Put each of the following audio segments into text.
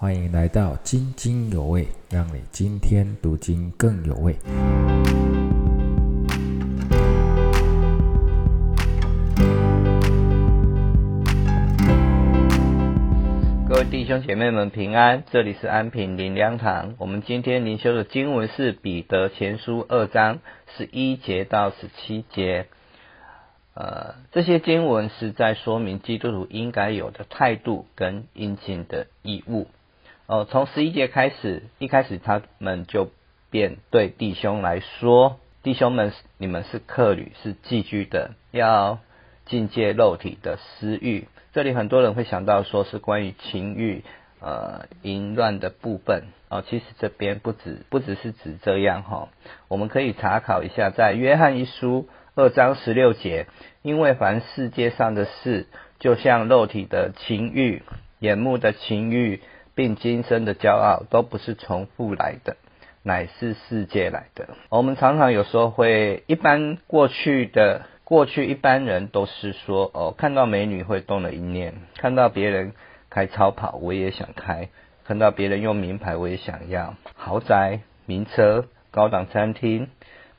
欢迎来到津津有味，让你今天读经更有味。各位弟兄姐妹们平安，这里是安平灵粮堂。我们今天灵修的经文是彼得前书二章十一节到十七节。呃，这些经文是在说明基督徒应该有的态度跟应尽的义务。哦，从十一节开始，一开始他们就便对弟兄来说：“弟兄们，你们是客旅，是寄居的，要境界肉体的私欲。”这里很多人会想到说是关于情欲、呃淫乱的部分哦。其实这边不止不只是指这样哈，我们可以查考一下，在约翰一书二章十六节，因为凡世界上的事，就像肉体的情欲、眼目的情欲，并今生的骄傲，都不是从父来的，乃是世界来的。我们常常有时候会一般过去的。过去一般人都是说，哦，看到美女会动了一念，看到别人开超跑，我也想开；看到别人用名牌，我也想要豪宅、名车、高档餐厅。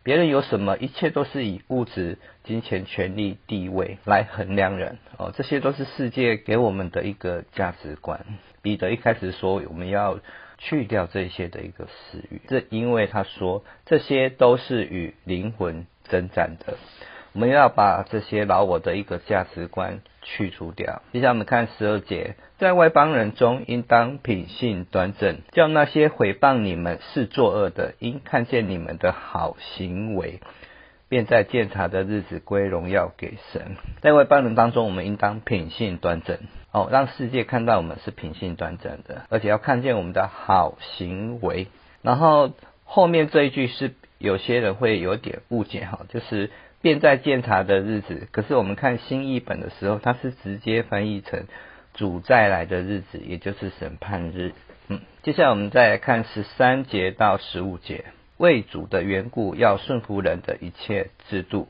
别人有什么，一切都是以物质、金钱、权力、地位来衡量人。哦，这些都是世界给我们的一个价值观。彼得一开始说，我们要去掉这些的一个私欲，这因为他说，这些都是与灵魂征战的。我们要把这些老我的一个价值观去除掉。接下来我们看十二节，在外邦人中应当品性端正，叫那些毁谤你们是作恶的，因看见你们的好行为，便在鉴察的日子归荣耀给神。在外邦人当中，我们应当品性端正，哦，让世界看到我们是品性端正的，而且要看见我们的好行为。然后后面这一句是有些人会有点误解哈，就是。便在鉴察的日子，可是我们看新译本的时候，它是直接翻译成主再来的日子，也就是审判日。嗯，接下来我们再来看十三节到十五节，为主的缘故要顺服人的一切制度，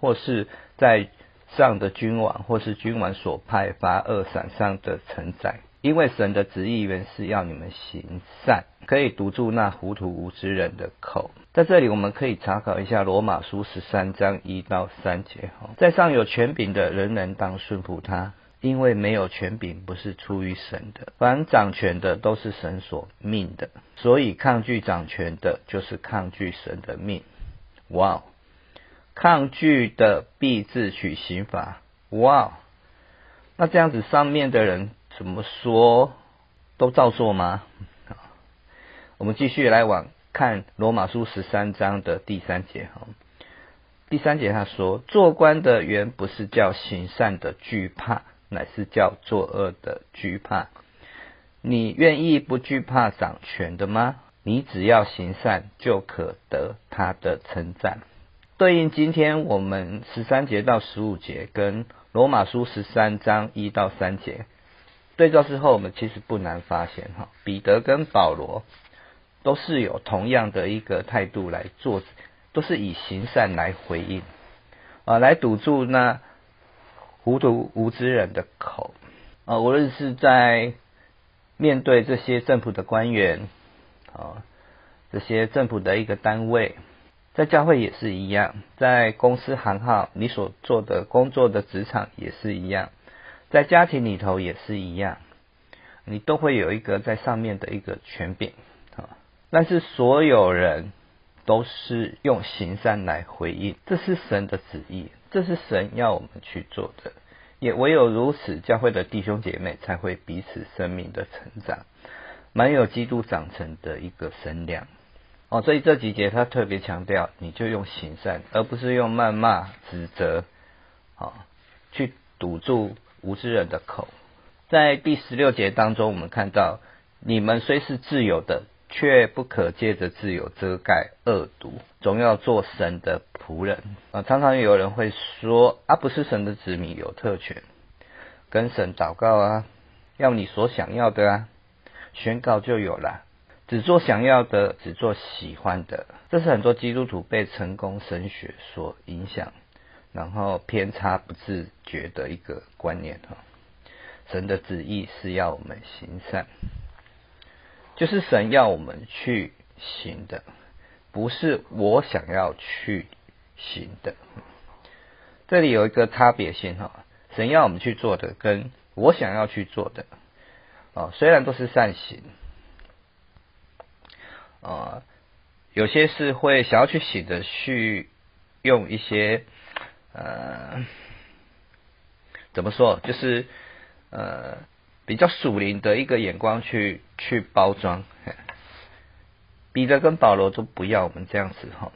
或是在上的君王，或是君王所派发二伞上的承载。因为神的旨意原是要你们行善，可以堵住那糊涂无知人的口。在这里，我们可以查考一下罗马书十三章一到三节。哈，在上有权柄的人人当顺服他，因为没有权柄不是出于神的。凡掌权的都是神所命的，所以抗拒掌权的，就是抗拒神的命。哇，抗拒的必自取刑罚。哇，那这样子上面的人。怎么说都照做吗？我们继续来往看罗马书十三章的第三节哈。第三节他说：“做官的原不是叫行善的惧怕，乃是叫作恶的惧怕。你愿意不惧怕掌权的吗？你只要行善，就可得他的称赞。”对应今天我们十三节到十五节，跟罗马书十三章一到三节。对照之后，我们其实不难发现，哈，彼得跟保罗都是有同样的一个态度来做，都是以行善来回应，啊，来堵住那糊涂无知人的口，啊，无论是在面对这些政府的官员，啊，这些政府的一个单位，在教会也是一样，在公司行号，你所做的工作的职场也是一样。在家庭里头也是一样，你都会有一个在上面的一个权柄啊。但是所有人都是用行善来回应，这是神的旨意，这是神要我们去做的。也唯有如此，教会的弟兄姐妹才会彼此生命的成长，满有基督长成的一个身量哦。所以这几节他特别强调，你就用行善，而不是用谩骂、指责啊，去堵住。无知人的口，在第十六节当中，我们看到你们虽是自由的，却不可借着自由遮盖恶毒，总要做神的仆人啊。常常有人会说啊，不是神的子民有特权，跟神祷告啊，要你所想要的啊，宣告就有了，只做想要的，只做喜欢的，这是很多基督徒被成功神学所影响。然后偏差不自觉的一个观念哈，神的旨意是要我们行善。就是神要我们去行的，不是我想要去行的。这里有一个差别性哈，神要我们去做的，跟我想要去做的，哦，虽然都是善行，啊，有些是会想要去行的，去用一些呃，怎么说，就是呃。比较属灵的一个眼光去去包装，彼得跟保罗都不要我们这样子哈。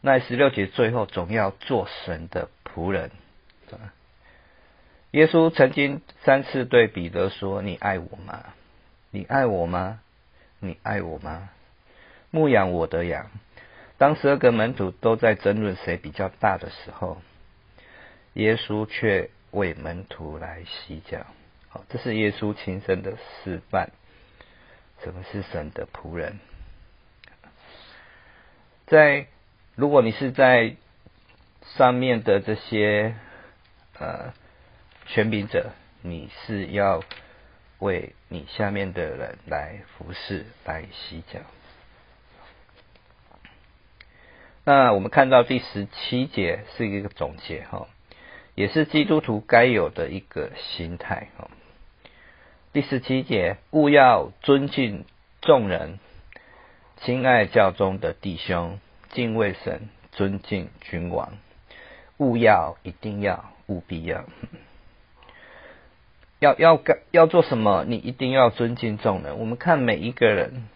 那十六节最后总要做神的仆人。耶稣曾经三次对彼得说：“你爱我吗？你爱我吗？你爱我吗？”牧养我的羊。当十二个门徒都在争论谁比较大的时候，耶稣却为门徒来洗脚。这是耶稣亲身的示范，什么是神的仆人？在如果你是在上面的这些呃权柄者，你是要为你下面的人来服侍、来洗脚。那我们看到第十七节是一个总结哈，也是基督徒该有的一个心态哈。第十七节，勿要尊敬众人，亲爱教中的弟兄，敬畏神，尊敬君王。勿要，一定要，务必要，要要干要做什么？你一定要尊敬众人。我们看每一个人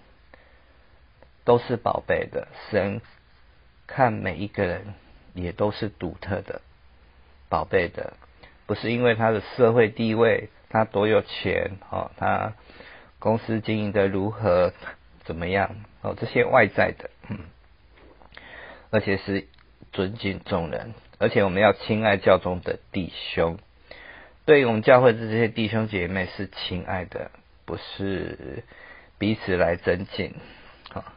都是宝贝的，神看每一个人也都是独特的、宝贝的，不是因为他的社会地位。他多有钱哦？他公司经营的如何怎么样哦？这些外在的，嗯，而且是尊敬众人，而且我们要亲爱教中的弟兄，对于我们教会的这些弟兄姐妹是亲爱的，不是彼此来尊敬。啊，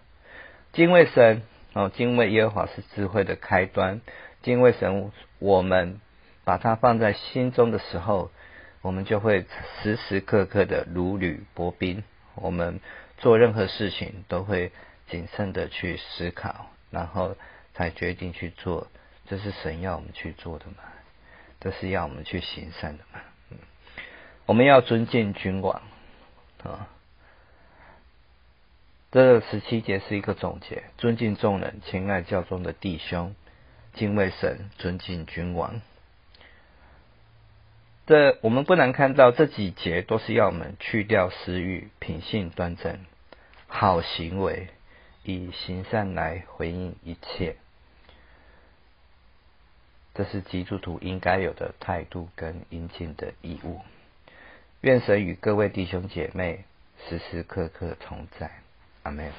敬畏神哦，敬畏耶和华是智慧的开端。敬畏神，我们把它放在心中的时候。我们就会时时刻刻的如履薄冰，我们做任何事情都会谨慎的去思考，然后才决定去做。这是神要我们去做的嘛？这是要我们去行善的嘛？嗯，我们要尊敬君王啊。这十七节是一个总结：尊敬众人，亲爱教中的弟兄，敬畏神，尊敬君王。这我们不难看到，这几节都是要我们去掉私欲，品性端正，好行为，以行善来回应一切。这是基督徒应该有的态度跟应尽的义务。愿神与各位弟兄姐妹时时刻刻同在。阿门。